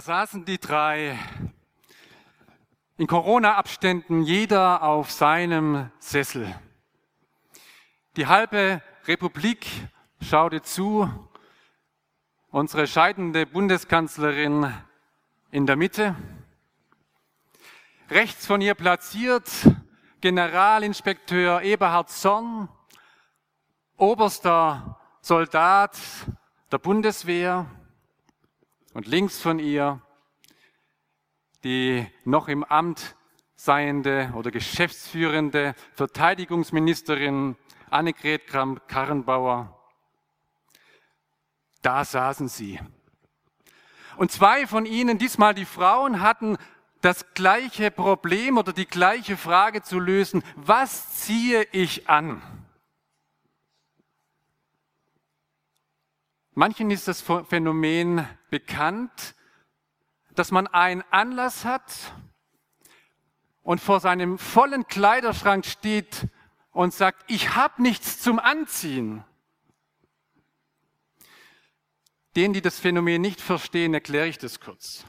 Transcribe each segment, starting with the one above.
Da saßen die drei in Corona-Abständen, jeder auf seinem Sessel. Die halbe Republik schaute zu, unsere scheidende Bundeskanzlerin in der Mitte. Rechts von ihr platziert Generalinspekteur Eberhard Zorn, oberster Soldat der Bundeswehr und links von ihr die noch im Amt seiende oder geschäftsführende Verteidigungsministerin Annegret Kramp-Karrenbauer. Da saßen sie. Und zwei von ihnen, diesmal die Frauen, hatten das gleiche Problem oder die gleiche Frage zu lösen. Was ziehe ich an? Manchen ist das Phänomen bekannt, dass man einen Anlass hat und vor seinem vollen Kleiderschrank steht und sagt, ich habe nichts zum Anziehen. Denen, die das Phänomen nicht verstehen, erkläre ich das kurz.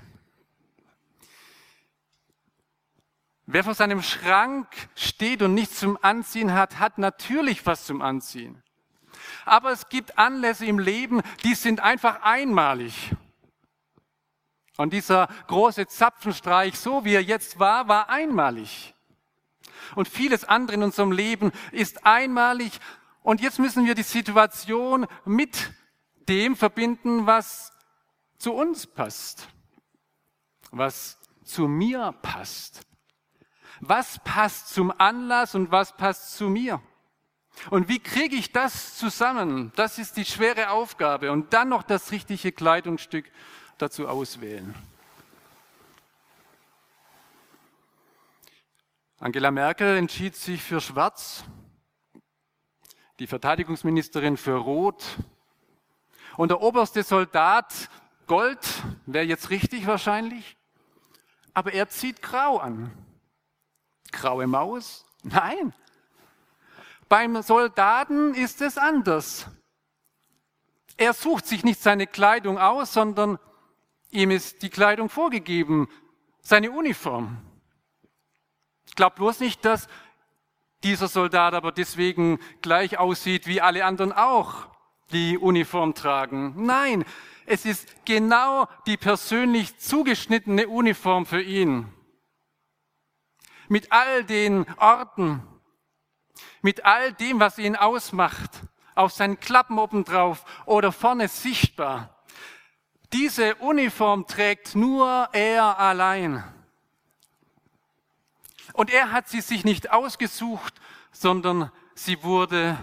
Wer vor seinem Schrank steht und nichts zum Anziehen hat, hat natürlich was zum Anziehen. Aber es gibt Anlässe im Leben, die sind einfach einmalig. Und dieser große Zapfenstreich, so wie er jetzt war, war einmalig. Und vieles andere in unserem Leben ist einmalig. Und jetzt müssen wir die Situation mit dem verbinden, was zu uns passt, was zu mir passt. Was passt zum Anlass und was passt zu mir? Und wie kriege ich das zusammen? Das ist die schwere Aufgabe. Und dann noch das richtige Kleidungsstück dazu auswählen. Angela Merkel entschied sich für Schwarz, die Verteidigungsministerin für Rot und der oberste Soldat Gold, wäre jetzt richtig wahrscheinlich, aber er zieht Grau an. Graue Maus? Nein. Beim Soldaten ist es anders. Er sucht sich nicht seine Kleidung aus, sondern Ihm ist die Kleidung vorgegeben, seine Uniform. Glaubt bloß nicht, dass dieser Soldat aber deswegen gleich aussieht wie alle anderen auch, die Uniform tragen. Nein, es ist genau die persönlich zugeschnittene Uniform für ihn. Mit all den Orten, mit all dem, was ihn ausmacht, auf seinen Klappen obendrauf oder vorne sichtbar. Diese Uniform trägt nur er allein. Und er hat sie sich nicht ausgesucht, sondern sie wurde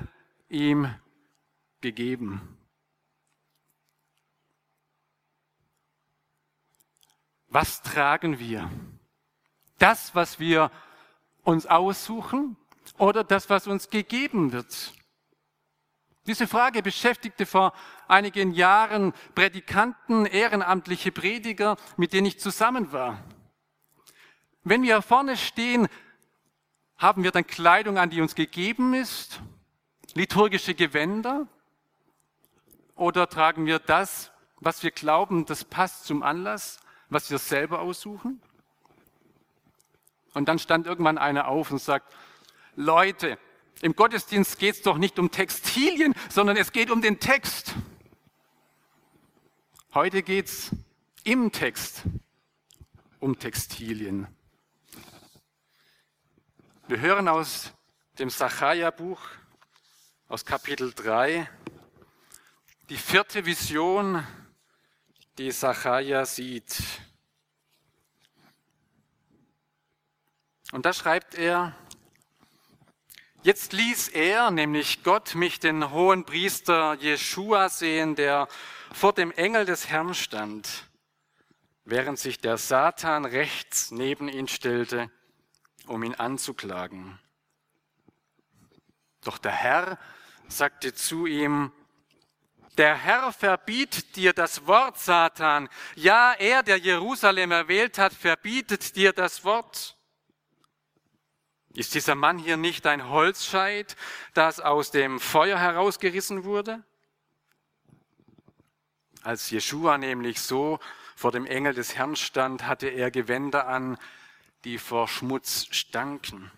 ihm gegeben. Was tragen wir? Das, was wir uns aussuchen oder das, was uns gegeben wird? Diese Frage beschäftigte vor einigen Jahren Prädikanten, ehrenamtliche Prediger, mit denen ich zusammen war. Wenn wir vorne stehen, haben wir dann Kleidung an, die uns gegeben ist, liturgische Gewänder, oder tragen wir das, was wir glauben, das passt zum Anlass, was wir selber aussuchen? Und dann stand irgendwann einer auf und sagt, Leute, im Gottesdienst geht es doch nicht um Textilien, sondern es geht um den Text. Heute geht es im Text um Textilien. Wir hören aus dem Sacharja-Buch, aus Kapitel 3, die vierte Vision, die Sacharja sieht. Und da schreibt er, Jetzt ließ er, nämlich Gott, mich den hohen Priester Jeschua sehen, der vor dem Engel des Herrn stand, während sich der Satan rechts neben ihn stellte, um ihn anzuklagen. Doch der Herr sagte zu ihm, der Herr verbietet dir das Wort, Satan. Ja, er, der Jerusalem erwählt hat, verbietet dir das Wort. Ist dieser Mann hier nicht ein Holzscheit, das aus dem Feuer herausgerissen wurde? Als Jeschua nämlich so vor dem Engel des Herrn stand, hatte er Gewänder an, die vor Schmutz stanken.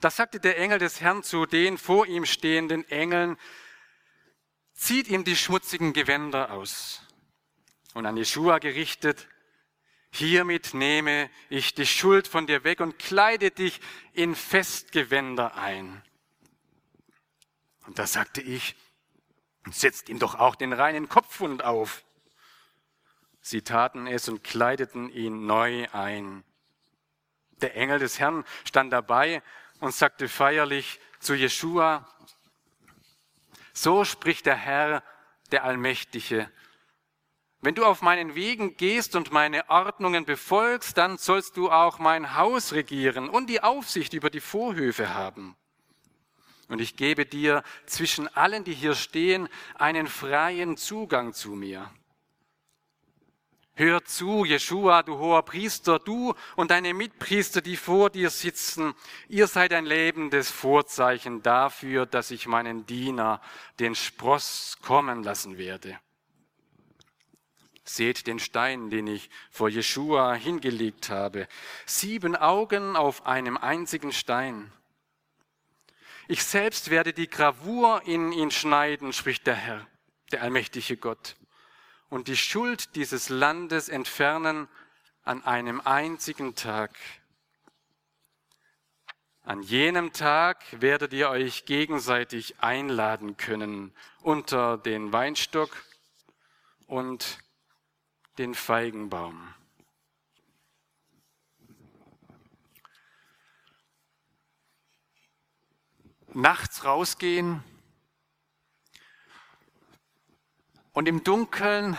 Das sagte der Engel des Herrn zu den vor ihm stehenden Engeln, zieht ihm die schmutzigen Gewänder aus. Und an Jeschua gerichtet, hiermit nehme ich die Schuld von dir weg und kleide dich in Festgewänder ein. Und da sagte ich, setzt ihm doch auch den reinen Kopfwund auf. Sie taten es und kleideten ihn neu ein. Der Engel des Herrn stand dabei und sagte feierlich zu Jeschua, so spricht der Herr, der Allmächtige. Wenn du auf meinen Wegen gehst und meine Ordnungen befolgst, dann sollst du auch mein Haus regieren und die Aufsicht über die Vorhöfe haben. Und ich gebe dir zwischen allen, die hier stehen, einen freien Zugang zu mir. Hör zu, Jeshua, du hoher Priester, du und deine Mitpriester, die vor dir sitzen. Ihr seid ein lebendes Vorzeichen dafür, dass ich meinen Diener, den Spross, kommen lassen werde. Seht den Stein, den ich vor Jeshua hingelegt habe. Sieben Augen auf einem einzigen Stein. Ich selbst werde die Gravur in ihn schneiden, spricht der Herr, der allmächtige Gott und die Schuld dieses Landes entfernen an einem einzigen Tag. An jenem Tag werdet ihr euch gegenseitig einladen können unter den Weinstock und den Feigenbaum. Nachts rausgehen, und im Dunkeln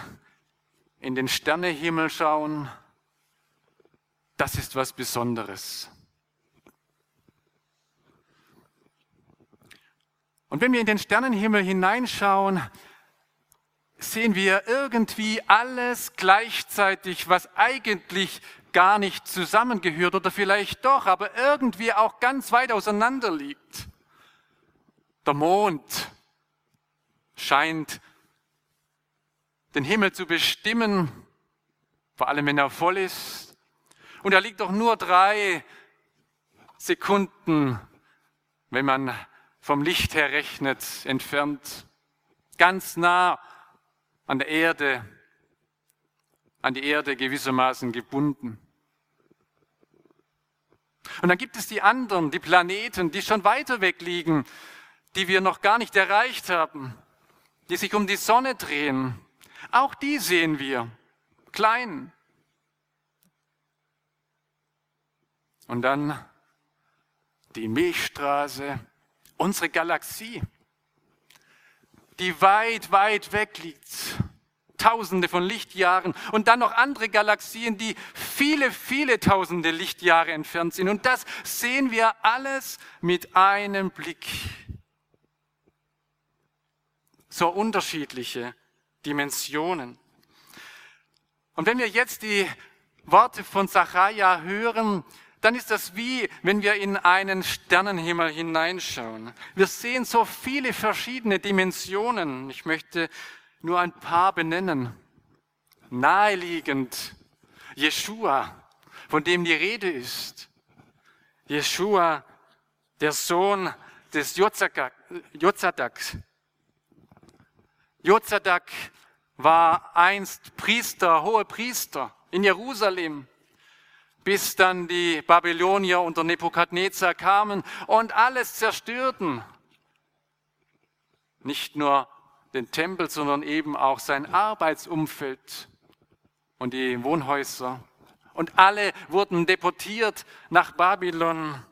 in den Sternehimmel schauen, das ist was Besonderes. Und wenn wir in den Sternenhimmel hineinschauen, sehen wir irgendwie alles gleichzeitig, was eigentlich gar nicht zusammengehört oder vielleicht doch, aber irgendwie auch ganz weit auseinander liegt. Der Mond scheint den Himmel zu bestimmen, vor allem wenn er voll ist. Und er liegt doch nur drei Sekunden, wenn man vom Licht her rechnet, entfernt, ganz nah an der Erde, an die Erde gewissermaßen gebunden. Und dann gibt es die anderen, die Planeten, die schon weiter weg liegen, die wir noch gar nicht erreicht haben, die sich um die Sonne drehen, auch die sehen wir, klein. Und dann die Milchstraße, unsere Galaxie, die weit, weit weg liegt. Tausende von Lichtjahren und dann noch andere Galaxien, die viele, viele tausende Lichtjahre entfernt sind. Und das sehen wir alles mit einem Blick. So unterschiedliche Dimensionen. Und wenn wir jetzt die Worte von Zachariah hören, dann ist das wie, wenn wir in einen Sternenhimmel hineinschauen. Wir sehen so viele verschiedene Dimensionen. Ich möchte nur ein paar benennen. Naheliegend Jeshua, von dem die Rede ist. Jeshua, der Sohn des Jozadaks, Jozadak war einst Priester, hohe Priester in Jerusalem, bis dann die Babylonier unter Nebukadnezar kamen und alles zerstörten. Nicht nur den Tempel, sondern eben auch sein Arbeitsumfeld und die Wohnhäuser. Und alle wurden deportiert nach Babylon,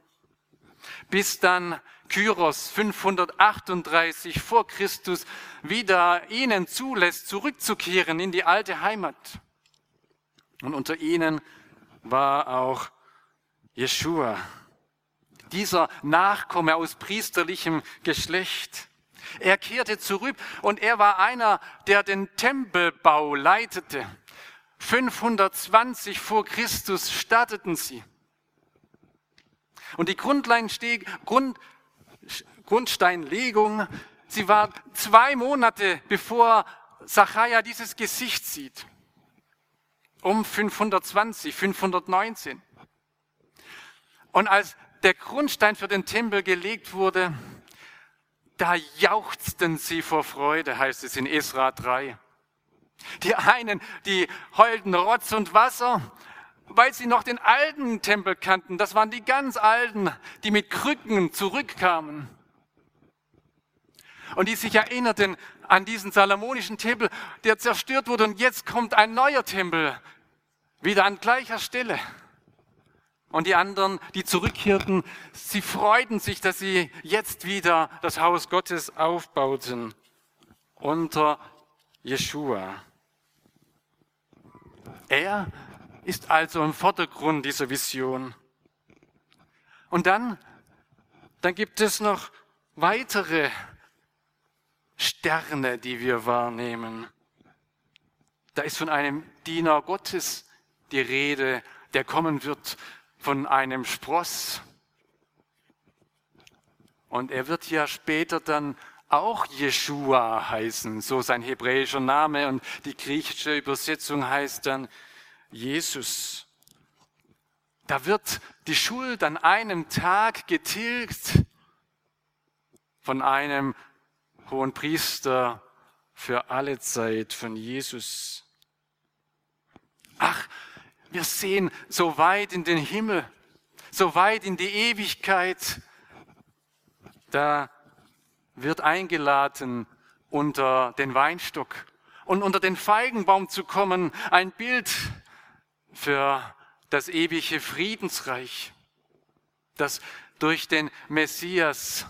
bis dann Kyros 538 vor Christus wieder ihnen zulässt, zurückzukehren in die alte Heimat. Und unter ihnen war auch Jeshua, dieser Nachkomme aus priesterlichem Geschlecht. Er kehrte zurück und er war einer, der den Tempelbau leitete. 520 vor Christus starteten sie. Und die Grund, Grundsteinlegung, sie war zwei Monate bevor Zachariah dieses Gesicht sieht. Um 520, 519. Und als der Grundstein für den Tempel gelegt wurde, da jauchzten sie vor Freude, heißt es in Esra 3. Die einen, die heulten Rotz und Wasser, weil sie noch den alten Tempel kannten. Das waren die ganz alten, die mit Krücken zurückkamen. Und die sich erinnerten an diesen salomonischen Tempel, der zerstört wurde. Und jetzt kommt ein neuer Tempel, wieder an gleicher Stelle. Und die anderen, die zurückkehrten, sie freuten sich, dass sie jetzt wieder das Haus Gottes aufbauten unter Jeshua. Er ist also im Vordergrund dieser Vision. Und dann, dann gibt es noch weitere Sterne, die wir wahrnehmen. Da ist von einem Diener Gottes die Rede, der kommen wird von einem Spross. Und er wird ja später dann auch Jeshua heißen, so sein hebräischer Name. Und die griechische Übersetzung heißt dann Jesus. Da wird die Schuld an einem Tag getilgt von einem hohen Priester für alle Zeit, von Jesus. Ach, wir sehen so weit in den Himmel, so weit in die Ewigkeit. Da wird eingeladen, unter den Weinstock und unter den Feigenbaum zu kommen. Ein Bild für das ewige Friedensreich, das durch den Messias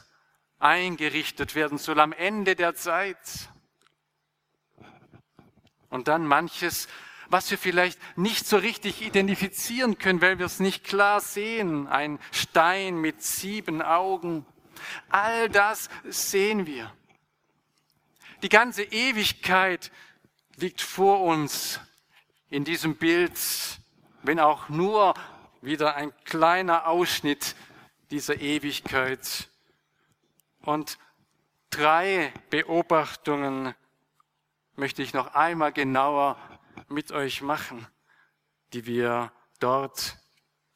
eingerichtet werden soll am Ende der Zeit. Und dann manches, was wir vielleicht nicht so richtig identifizieren können, weil wir es nicht klar sehen. Ein Stein mit sieben Augen. All das sehen wir. Die ganze Ewigkeit liegt vor uns in diesem Bild, wenn auch nur wieder ein kleiner Ausschnitt dieser Ewigkeit. Und drei Beobachtungen möchte ich noch einmal genauer mit euch machen, die wir dort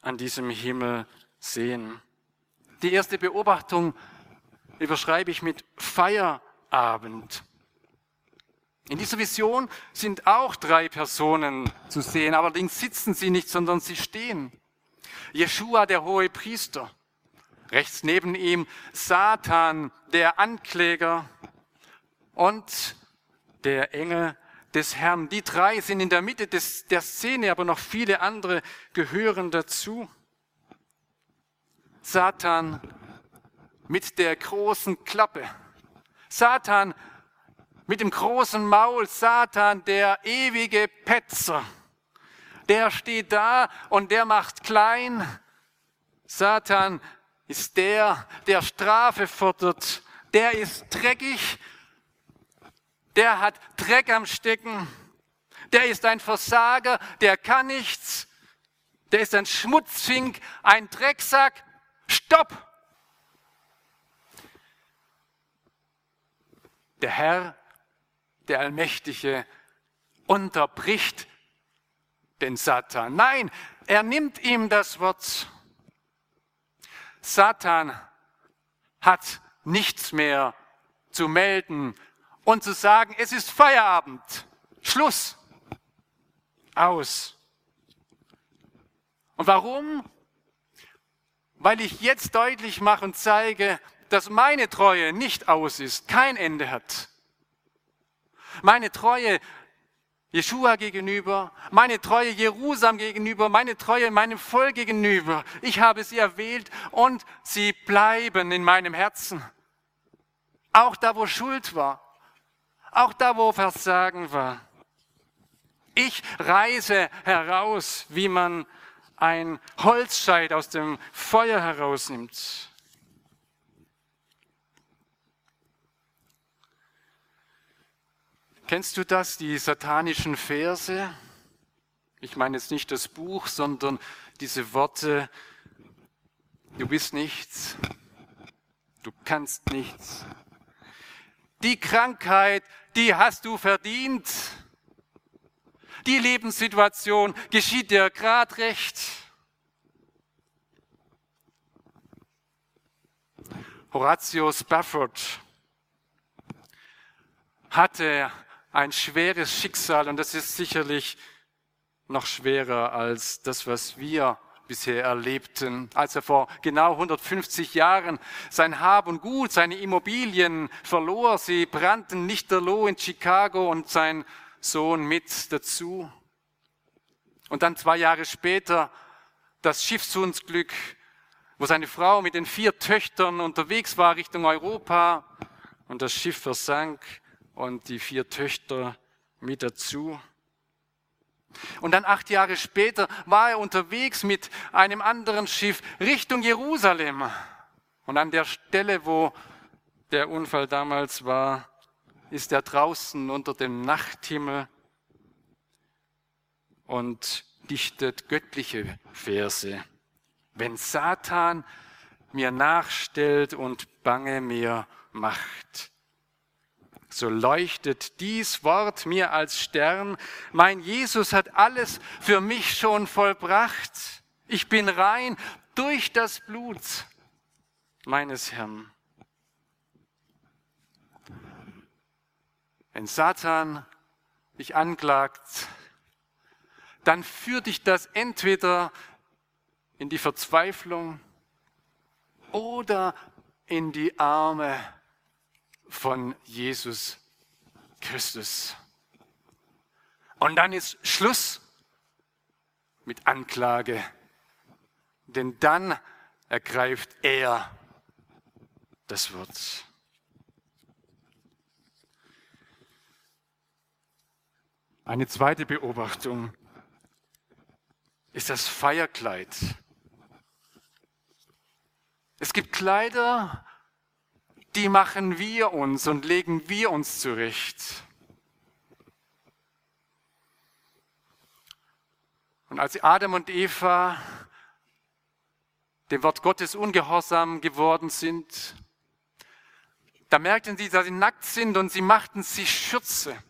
an diesem Himmel sehen. Die erste Beobachtung überschreibe ich mit Feierabend. In dieser Vision sind auch drei Personen zu sehen, allerdings sitzen sie nicht, sondern sie stehen. Jeshua, der hohe Priester. Rechts neben ihm Satan, der Ankläger. Und der Engel des Herrn. Die drei sind in der Mitte des, der Szene, aber noch viele andere gehören dazu. Satan mit der großen Klappe. Satan mit dem großen Maul Satan, der ewige Petzer. Der steht da und der macht klein. Satan ist der, der Strafe fordert. Der ist dreckig. Der hat Dreck am Stecken. Der ist ein Versager. Der kann nichts. Der ist ein Schmutzfink, ein Drecksack. Stopp! Der Herr der Allmächtige unterbricht den Satan. Nein, er nimmt ihm das Wort. Satan hat nichts mehr zu melden und zu sagen, es ist Feierabend, Schluss, aus. Und warum? Weil ich jetzt deutlich mache und zeige, dass meine Treue nicht aus ist, kein Ende hat. Meine Treue Jeshua gegenüber, meine Treue Jerusalem gegenüber, meine Treue meinem Volk gegenüber. Ich habe sie erwählt und sie bleiben in meinem Herzen. Auch da, wo Schuld war, auch da, wo Versagen war. Ich reise heraus, wie man ein Holzscheit aus dem Feuer herausnimmt. Kennst du das, die satanischen Verse? Ich meine jetzt nicht das Buch, sondern diese Worte, du bist nichts, du kannst nichts. Die Krankheit, die hast du verdient. Die Lebenssituation geschieht dir grad recht. Horatio Spafford hatte ein schweres Schicksal und das ist sicherlich noch schwerer als das, was wir bisher erlebten, als er vor genau 150 Jahren sein Hab und Gut, seine Immobilien verlor. Sie brannten lichterloh in Chicago und sein Sohn mit dazu. Und dann zwei Jahre später das Schiffsunglück, wo seine Frau mit den vier Töchtern unterwegs war Richtung Europa und das Schiff versank und die vier Töchter mit dazu. Und dann acht Jahre später war er unterwegs mit einem anderen Schiff Richtung Jerusalem. Und an der Stelle, wo der Unfall damals war, ist er draußen unter dem Nachthimmel und dichtet göttliche Verse. Wenn Satan mir nachstellt und bange mir macht, so leuchtet dies Wort mir als Stern. Mein Jesus hat alles für mich schon vollbracht. Ich bin rein durch das Blut meines Herrn. Wenn Satan dich anklagt, dann führt dich das entweder in die Verzweiflung oder in die Arme von Jesus Christus. Und dann ist Schluss mit Anklage, denn dann ergreift er das Wort. Eine zweite Beobachtung ist das Feierkleid. Es gibt Kleider, die machen wir uns und legen wir uns zurecht. Und als Adam und Eva dem Wort Gottes ungehorsam geworden sind, da merkten sie, dass sie nackt sind und sie machten sich Schürze.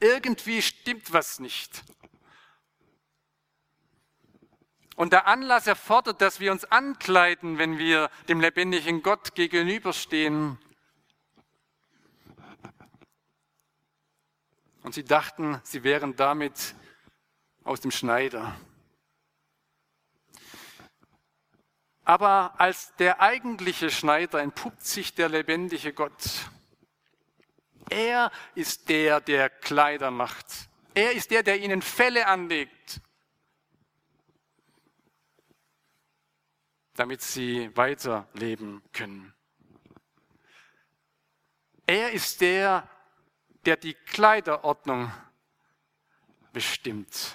Irgendwie stimmt was nicht. Und der Anlass erfordert, dass wir uns ankleiden, wenn wir dem lebendigen Gott gegenüberstehen. Und sie dachten, sie wären damit aus dem Schneider. Aber als der eigentliche Schneider entpuppt sich der lebendige Gott. Er ist der, der Kleider macht. Er ist der, der ihnen Felle anlegt. Damit sie weiterleben können. Er ist der, der die Kleiderordnung bestimmt.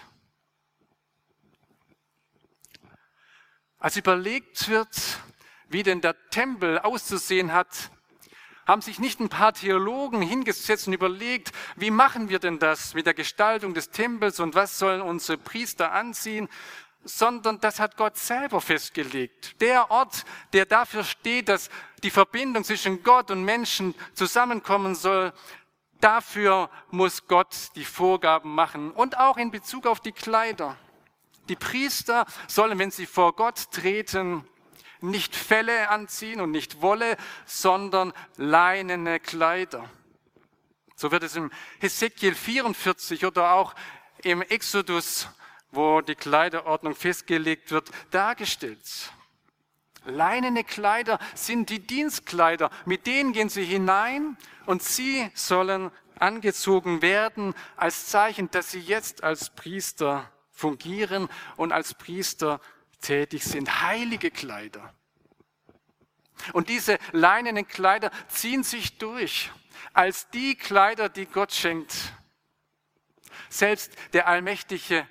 Als überlegt wird, wie denn der Tempel auszusehen hat, haben sich nicht ein paar Theologen hingesetzt und überlegt, wie machen wir denn das mit der Gestaltung des Tempels und was sollen unsere Priester anziehen, sondern das hat Gott selber festgelegt. Der Ort, der dafür steht, dass die Verbindung zwischen Gott und Menschen zusammenkommen soll, dafür muss Gott die Vorgaben machen und auch in Bezug auf die Kleider. Die Priester sollen, wenn sie vor Gott treten, nicht Felle anziehen und nicht Wolle, sondern leinene Kleider. So wird es im Hesekiel 44 oder auch im Exodus wo die Kleiderordnung festgelegt wird, dargestellt. Leinene Kleider sind die Dienstkleider, mit denen gehen sie hinein und sie sollen angezogen werden als Zeichen, dass sie jetzt als Priester fungieren und als Priester tätig sind. Heilige Kleider. Und diese leinenen Kleider ziehen sich durch als die Kleider, die Gott schenkt. Selbst der Allmächtige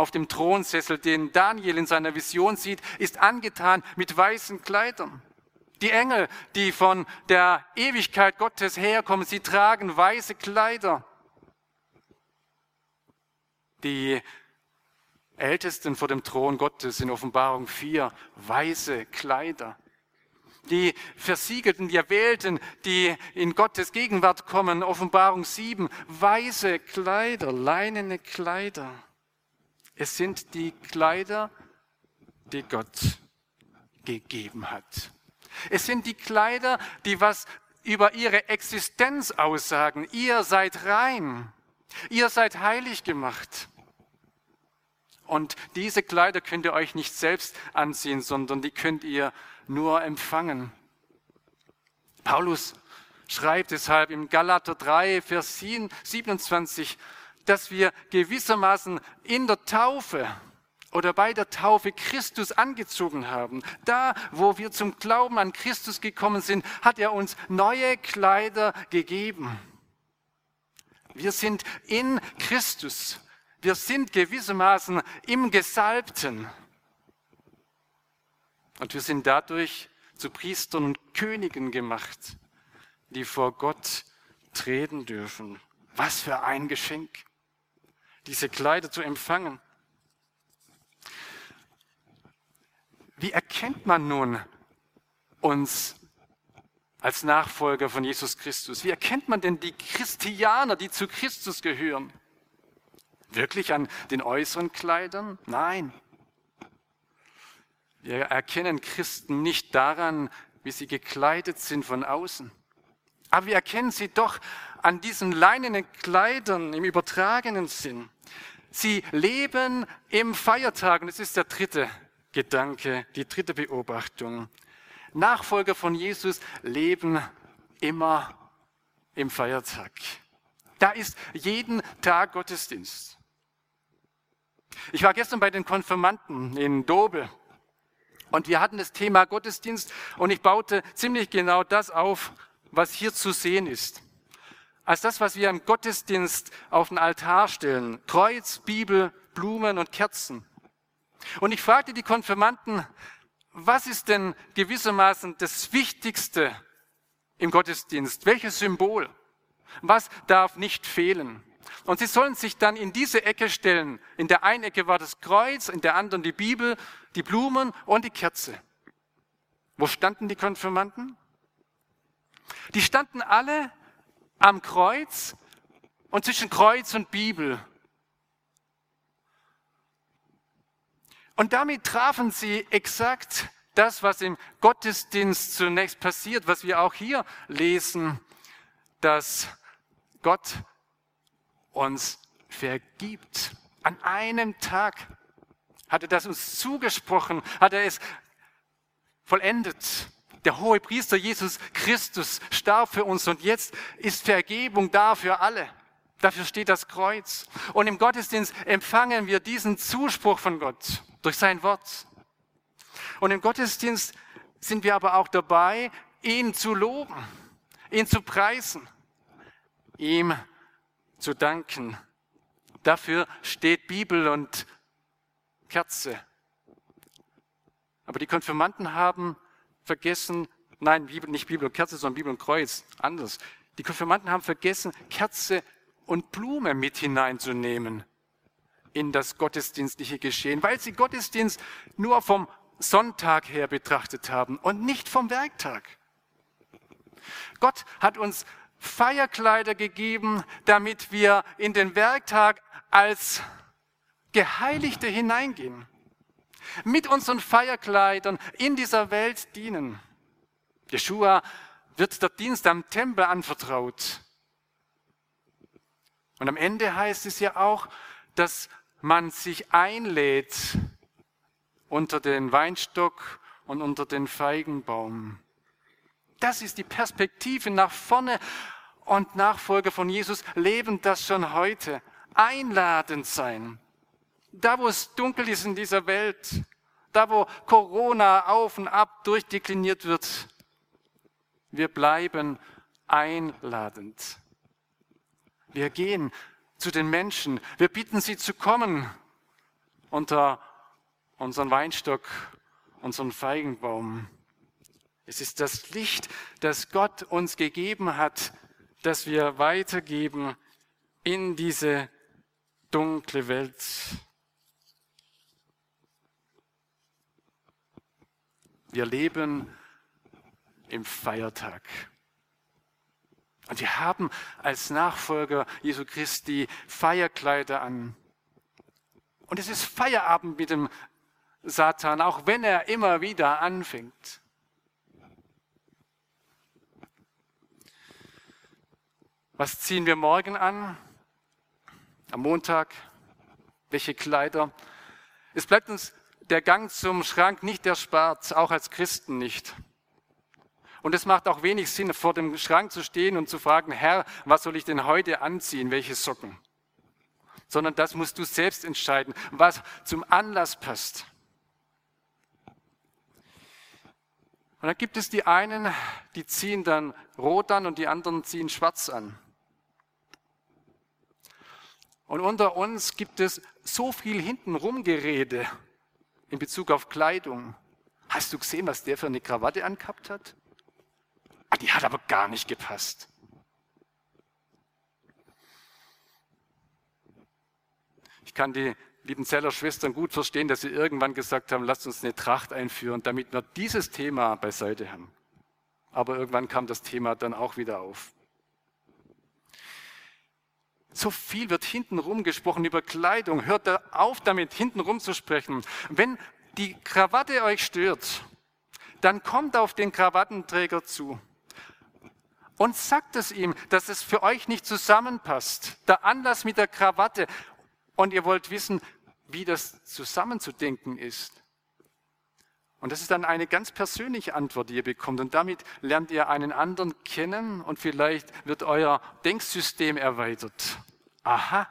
auf dem Thronsessel, den Daniel in seiner Vision sieht, ist angetan mit weißen Kleidern. Die Engel, die von der Ewigkeit Gottes herkommen, sie tragen weiße Kleider. Die Ältesten vor dem Thron Gottes in Offenbarung 4, weiße Kleider. Die Versiegelten, die Erwählten, die in Gottes Gegenwart kommen, Offenbarung 7, weiße Kleider, leinene Kleider. Es sind die Kleider, die Gott gegeben hat. Es sind die Kleider, die was über ihre Existenz aussagen. Ihr seid rein. Ihr seid heilig gemacht. Und diese Kleider könnt ihr euch nicht selbst anziehen, sondern die könnt ihr nur empfangen. Paulus schreibt deshalb im Galater 3, Vers 27, dass wir gewissermaßen in der Taufe oder bei der Taufe Christus angezogen haben. Da, wo wir zum Glauben an Christus gekommen sind, hat er uns neue Kleider gegeben. Wir sind in Christus. Wir sind gewissermaßen im Gesalbten. Und wir sind dadurch zu Priestern und Königen gemacht, die vor Gott treten dürfen. Was für ein Geschenk, diese Kleider zu empfangen. Wie erkennt man nun uns als Nachfolger von Jesus Christus? Wie erkennt man denn die Christianer, die zu Christus gehören? Wirklich an den äußeren Kleidern? Nein. Wir erkennen Christen nicht daran, wie sie gekleidet sind von außen. Aber wir erkennen sie doch an diesen leinenen Kleidern im übertragenen Sinn. Sie leben im Feiertag und es ist der dritte Gedanke, die dritte Beobachtung. Nachfolger von Jesus leben immer im Feiertag. Da ist jeden Tag Gottesdienst. Ich war gestern bei den Konfirmanten in Dobe und wir hatten das Thema Gottesdienst und ich baute ziemlich genau das auf, was hier zu sehen ist. Als das, was wir im Gottesdienst auf den Altar stellen. Kreuz, Bibel, Blumen und Kerzen. Und ich fragte die Konfirmanden, was ist denn gewissermaßen das Wichtigste im Gottesdienst? Welches Symbol? Was darf nicht fehlen? Und sie sollen sich dann in diese Ecke stellen. In der einen Ecke war das Kreuz, in der anderen die Bibel, die Blumen und die Kerze. Wo standen die Konfirmanden? Die standen alle am Kreuz und zwischen Kreuz und Bibel. Und damit trafen sie exakt das, was im Gottesdienst zunächst passiert, was wir auch hier lesen, dass Gott uns vergibt. An einem Tag hat er das uns zugesprochen, hat er es vollendet. Der hohe Priester Jesus Christus starb für uns und jetzt ist Vergebung da für alle. Dafür steht das Kreuz. Und im Gottesdienst empfangen wir diesen Zuspruch von Gott durch sein Wort. Und im Gottesdienst sind wir aber auch dabei, ihn zu loben, ihn zu preisen, ihm zu danken. Dafür steht Bibel und Kerze. Aber die Konfirmanden haben vergessen, nein, Bibel, nicht Bibel und Kerze, sondern Bibel und Kreuz, anders. Die Konfirmanden haben vergessen, Kerze und Blume mit hineinzunehmen in das gottesdienstliche Geschehen, weil sie Gottesdienst nur vom Sonntag her betrachtet haben und nicht vom Werktag. Gott hat uns Feierkleider gegeben, damit wir in den Werktag als Geheiligte hineingehen. Mit unseren Feierkleidern in dieser Welt dienen. Jeshua wird der Dienst am Tempel anvertraut. Und am Ende heißt es ja auch, dass man sich einlädt unter den Weinstock und unter den Feigenbaum. Das ist die Perspektive nach vorne und Nachfolger von Jesus leben das schon heute. Einladend sein. Da, wo es dunkel ist in dieser Welt, da, wo Corona auf und ab durchdekliniert wird, wir bleiben einladend. Wir gehen zu den Menschen. Wir bitten sie zu kommen unter unseren Weinstock, unseren Feigenbaum. Es ist das Licht, das Gott uns gegeben hat, das wir weitergeben in diese dunkle Welt. Wir leben im Feiertag. Und wir haben als Nachfolger Jesu Christi Feierkleider an. Und es ist Feierabend mit dem Satan, auch wenn er immer wieder anfängt. Was ziehen wir morgen an? Am Montag? Welche Kleider? Es bleibt uns der Gang zum Schrank nicht erspart, auch als Christen nicht. Und es macht auch wenig Sinn, vor dem Schrank zu stehen und zu fragen, Herr, was soll ich denn heute anziehen, welche Socken? Sondern das musst du selbst entscheiden, was zum Anlass passt. Und dann gibt es die einen, die ziehen dann rot an und die anderen ziehen schwarz an. Und unter uns gibt es so viel hintenrum Gerede in Bezug auf Kleidung. Hast du gesehen, was der für eine Krawatte angehabt hat? Ah, die hat aber gar nicht gepasst. Ich kann die lieben Zeller Schwestern gut verstehen, dass sie irgendwann gesagt haben, lasst uns eine Tracht einführen, damit wir dieses Thema beiseite haben. Aber irgendwann kam das Thema dann auch wieder auf. So viel wird hintenrum gesprochen über Kleidung. Hört da auf damit, hintenrum zu sprechen. Wenn die Krawatte euch stört, dann kommt auf den Krawattenträger zu und sagt es ihm, dass es für euch nicht zusammenpasst. Der Anlass mit der Krawatte. Und ihr wollt wissen, wie das zusammenzudenken ist. Und das ist dann eine ganz persönliche Antwort, die ihr bekommt. Und damit lernt ihr einen anderen kennen und vielleicht wird euer Denksystem erweitert. Aha,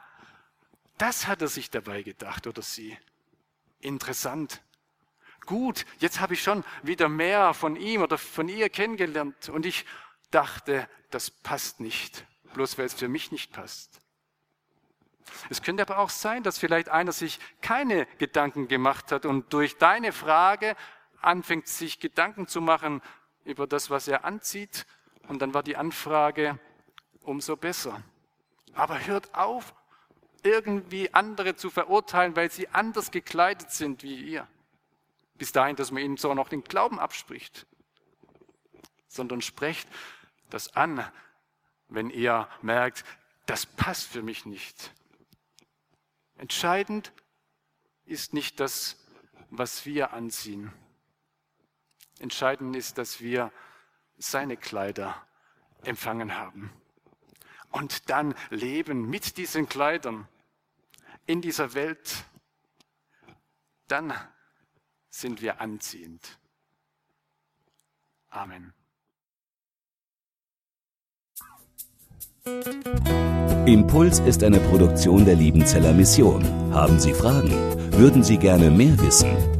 das hat er sich dabei gedacht oder sie. Interessant. Gut, jetzt habe ich schon wieder mehr von ihm oder von ihr kennengelernt und ich dachte, das passt nicht, bloß weil es für mich nicht passt. Es könnte aber auch sein, dass vielleicht einer sich keine Gedanken gemacht hat und durch deine Frage anfängt, sich Gedanken zu machen über das, was er anzieht. Und dann war die Anfrage umso besser. Aber hört auf, irgendwie andere zu verurteilen, weil sie anders gekleidet sind wie ihr. Bis dahin, dass man ihnen so noch den Glauben abspricht. Sondern sprecht das an, wenn ihr merkt, das passt für mich nicht. Entscheidend ist nicht das, was wir anziehen. Entscheidend ist, dass wir seine Kleider empfangen haben und dann leben mit diesen Kleidern in dieser Welt. Dann sind wir anziehend. Amen. Impuls ist eine Produktion der Liebenzeller Mission. Haben Sie Fragen? Würden Sie gerne mehr wissen?